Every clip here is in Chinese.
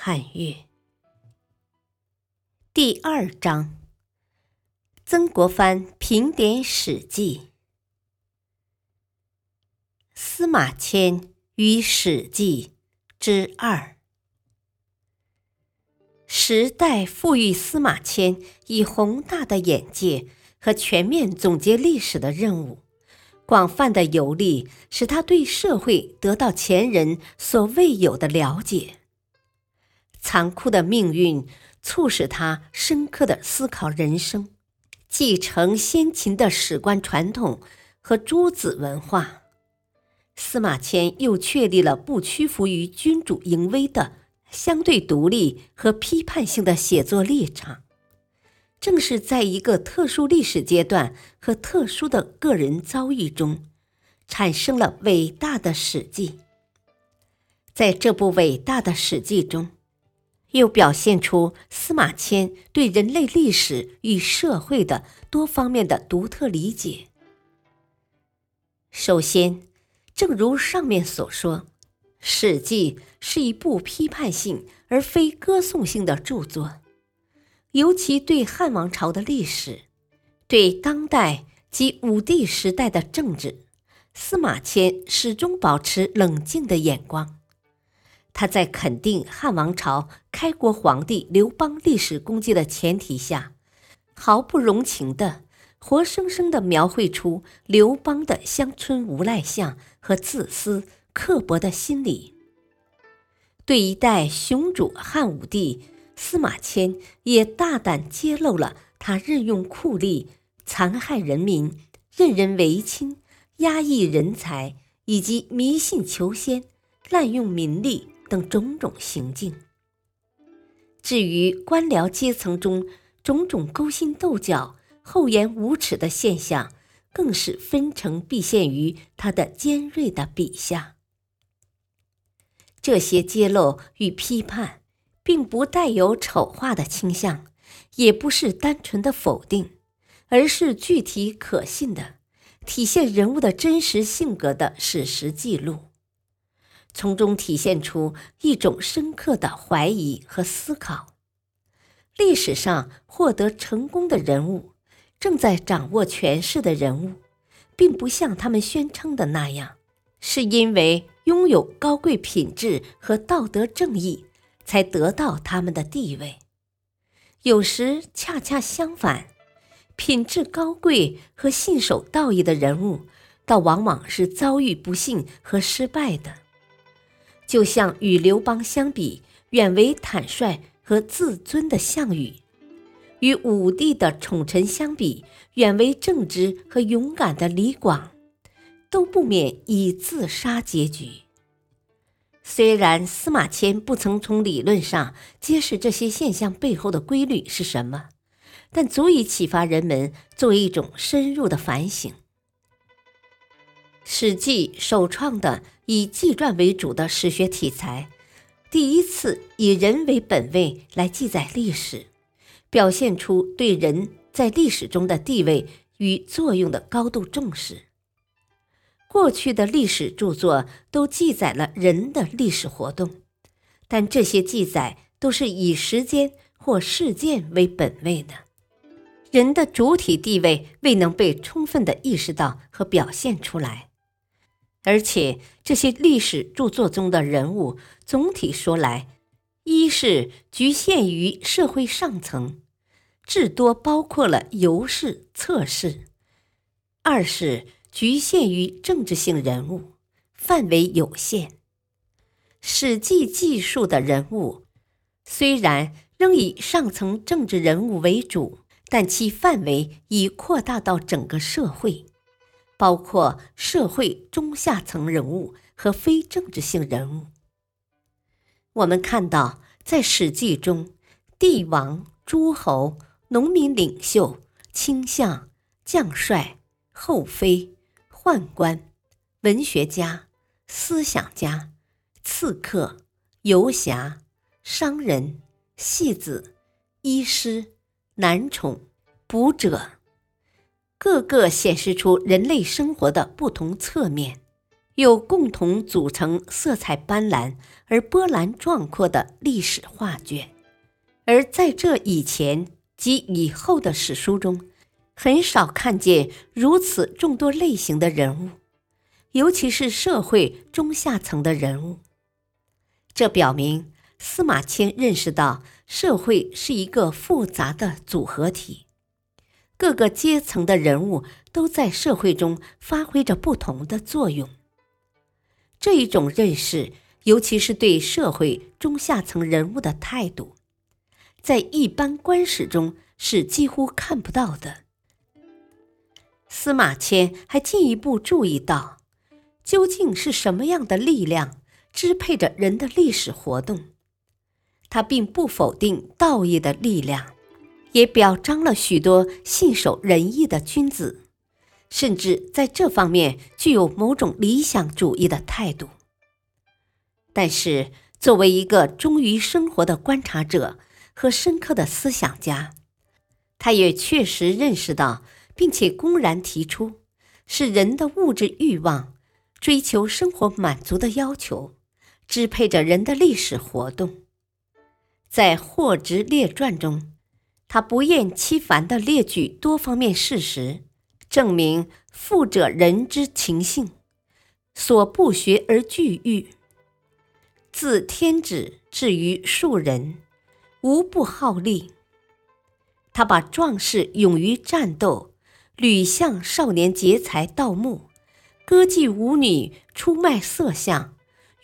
汉乐。第二章：曾国藩评点《史记》。司马迁与《史记》之二。时代赋予司马迁以宏大的眼界。和全面总结历史的任务，广泛的游历使他对社会得到前人所未有的了解。残酷的命运促使他深刻的思考人生，继承先秦的史观传统和诸子文化。司马迁又确立了不屈服于君主淫威的相对独立和批判性的写作立场。正是在一个特殊历史阶段和特殊的个人遭遇中，产生了伟大的《史记》。在这部伟大的《史记》中，又表现出司马迁对人类历史与社会的多方面的独特理解。首先，正如上面所说，《史记》是一部批判性而非歌颂性的著作。尤其对汉王朝的历史，对当代及武帝时代的政治，司马迁始终保持冷静的眼光。他在肯定汉王朝开国皇帝刘邦历史功绩的前提下，毫不容情的、活生生的描绘出刘邦的乡村无赖相和自私刻薄的心理。对一代雄主汉武帝。司马迁也大胆揭露了他任用酷吏、残害人民、任人唯亲、压抑人才，以及迷信求仙、滥用民力等种种行径。至于官僚阶层中种种勾心斗角、厚颜无耻的现象，更是分成毕现于他的尖锐的笔下。这些揭露与批判。并不带有丑化的倾向，也不是单纯的否定，而是具体可信的体现人物的真实性格的史实记录，从中体现出一种深刻的怀疑和思考。历史上获得成功的人物，正在掌握权势的人物，并不像他们宣称的那样，是因为拥有高贵品质和道德正义。才得到他们的地位，有时恰恰相反，品质高贵和信守道义的人物，倒往往是遭遇不幸和失败的。就像与刘邦相比，远为坦率和自尊的项羽，与武帝的宠臣相比，远为正直和勇敢的李广，都不免以自杀结局。虽然司马迁不曾从理论上揭示这些现象背后的规律是什么，但足以启发人们作为一种深入的反省。《史记》首创的以纪传为主的史学题材，第一次以人为本位来记载历史，表现出对人在历史中的地位与作用的高度重视。过去的历史著作都记载了人的历史活动，但这些记载都是以时间或事件为本位的，人的主体地位未能被充分的意识到和表现出来。而且，这些历史著作中的人物，总体说来，一是局限于社会上层，至多包括了游士、侧士；二是。局限于政治性人物，范围有限。《史记》记述的人物虽然仍以上层政治人物为主，但其范围已扩大到整个社会，包括社会中下层人物和非政治性人物。我们看到，在《史记》中，帝王、诸侯、农民领袖、卿相、将帅、后妃、宦官、文学家、思想家、刺客、游侠、商人、戏子、医师、男宠、卜者，个个显示出人类生活的不同侧面。又共同组成色彩斑斓而波澜壮阔的历史画卷，而在这以前及以后的史书中，很少看见如此众多类型的人物，尤其是社会中下层的人物。这表明司马迁认识到社会是一个复杂的组合体，各个阶层的人物都在社会中发挥着不同的作用。这一种认识，尤其是对社会中下层人物的态度，在一般官史中是几乎看不到的。司马迁还进一步注意到，究竟是什么样的力量支配着人的历史活动？他并不否定道义的力量，也表彰了许多信守仁义的君子。甚至在这方面具有某种理想主义的态度。但是，作为一个忠于生活的观察者和深刻的思想家，他也确实认识到，并且公然提出，是人的物质欲望、追求生活满足的要求，支配着人的历史活动。在《霍职列传》中，他不厌其烦地列举多方面事实。证明富者人之情性，所不学而惧欲。自天子至于庶人，无不好利。他把壮士勇于战斗，吕相少年劫财盗墓，歌妓舞女出卖色相，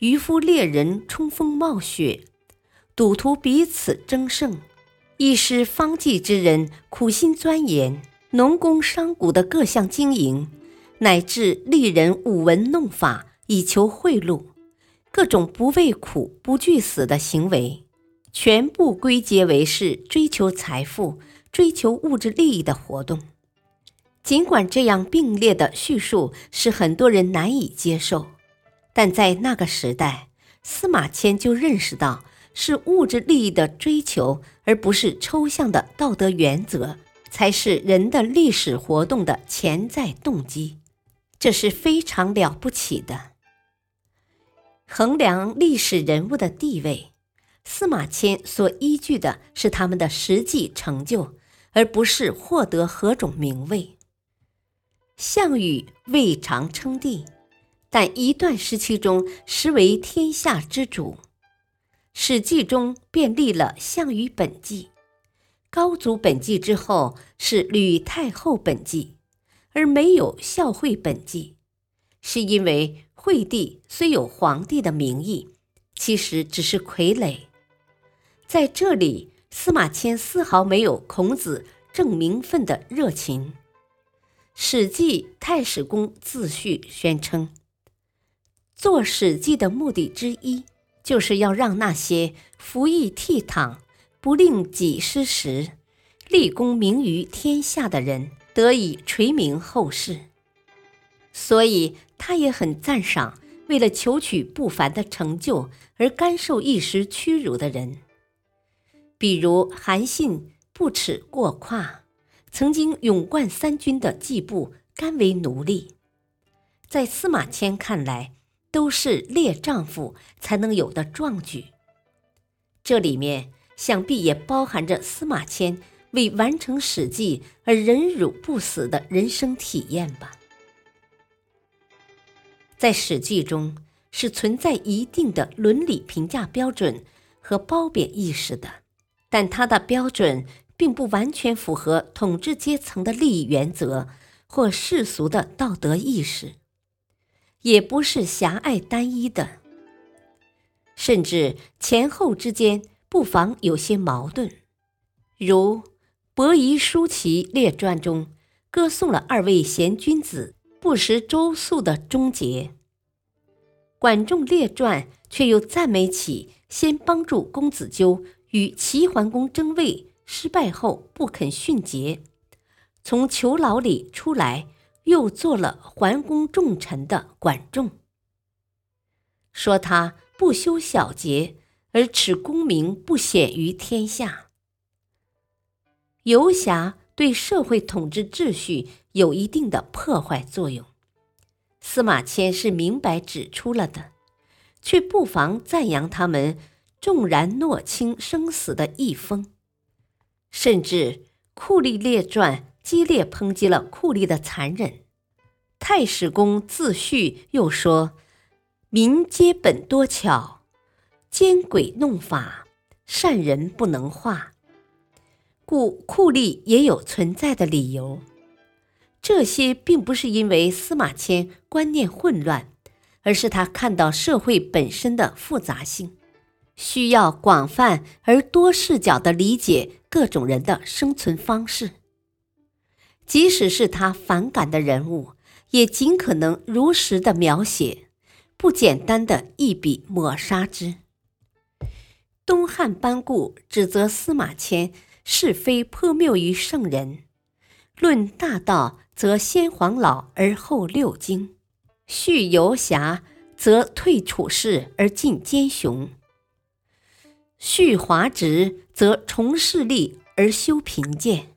渔夫猎人冲锋冒雪，赌徒彼此争胜，一师方济之人苦心钻研。农工商贾的各项经营，乃至利人舞文弄法以求贿赂，各种不畏苦不惧死的行为，全部归结为是追求财富、追求物质利益的活动。尽管这样并列的叙述使很多人难以接受，但在那个时代，司马迁就认识到是物质利益的追求，而不是抽象的道德原则。才是人的历史活动的潜在动机，这是非常了不起的。衡量历史人物的地位，司马迁所依据的是他们的实际成就，而不是获得何种名位。项羽未尝称帝，但一段时期中实为天下之主，《史记》中便立了项羽本纪。高祖本纪之后是吕太后本纪，而没有孝惠本纪，是因为惠帝虽有皇帝的名义，其实只是傀儡。在这里，司马迁丝毫没有孔子正名分的热情。《史记·太史公自序》宣称，做《史记》的目的之一，就是要让那些服役倜傥。不令己失时，立功名于天下的人得以垂名后世。所以，他也很赞赏为了求取不凡的成就而甘受一时屈辱的人，比如韩信不耻过跨，曾经勇冠三军的季布甘为奴隶，在司马迁看来，都是烈丈夫才能有的壮举。这里面。想必也包含着司马迁为完成《史记》而忍辱不死的人生体验吧。在《史记》中是存在一定的伦理评价标准和褒贬意识的，但它的标准并不完全符合统治阶层的利益原则或世俗的道德意识，也不是狭隘单一的，甚至前后之间。不妨有些矛盾，如《伯夷叔齐列传》中歌颂了二位贤君子不食周粟的终结，《管仲列传》却又赞美起先帮助公子纠与齐桓公争位，失败后不肯殉节，从囚牢里出来，又做了桓公重臣的管仲。说他不修小节，而耻功名不显于天下。游侠对社会统治秩序有一定的破坏作用，司马迁是明白指出了的，却不妨赞扬他们重然诺卿生死的一封，甚至《酷吏列传》激烈抨击了酷吏的残忍。太史公自序又说。民皆本多巧，奸诡弄法，善人不能化，故酷吏也有存在的理由。这些并不是因为司马迁观念混乱，而是他看到社会本身的复杂性，需要广泛而多视角的理解各种人的生存方式。即使是他反感的人物，也尽可能如实的描写。不简单的一笔抹杀之。东汉班固指责司马迁是非颇谬于圣人，论大道则先黄老而后六经，叙游侠则退处世而进奸雄，叙华直则重势力而修贫贱。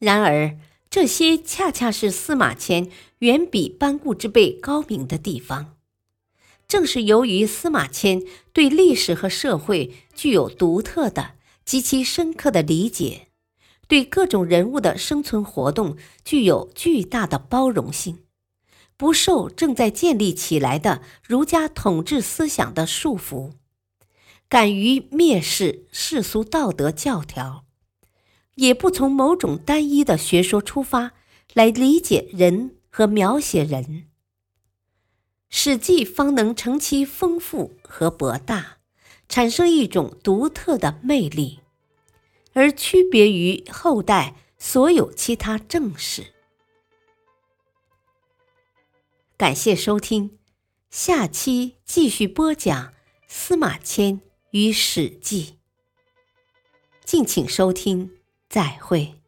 然而。这些恰恰是司马迁远比班固之辈高明的地方。正是由于司马迁对历史和社会具有独特的、极其深刻的理解，对各种人物的生存活动具有巨大的包容性，不受正在建立起来的儒家统治思想的束缚，敢于蔑视世俗道德教条。也不从某种单一的学说出发来理解人和描写人，《史记》方能成其丰富和博大，产生一种独特的魅力，而区别于后代所有其他正史。感谢收听，下期继续播讲司马迁与《史记》，敬请收听。再会。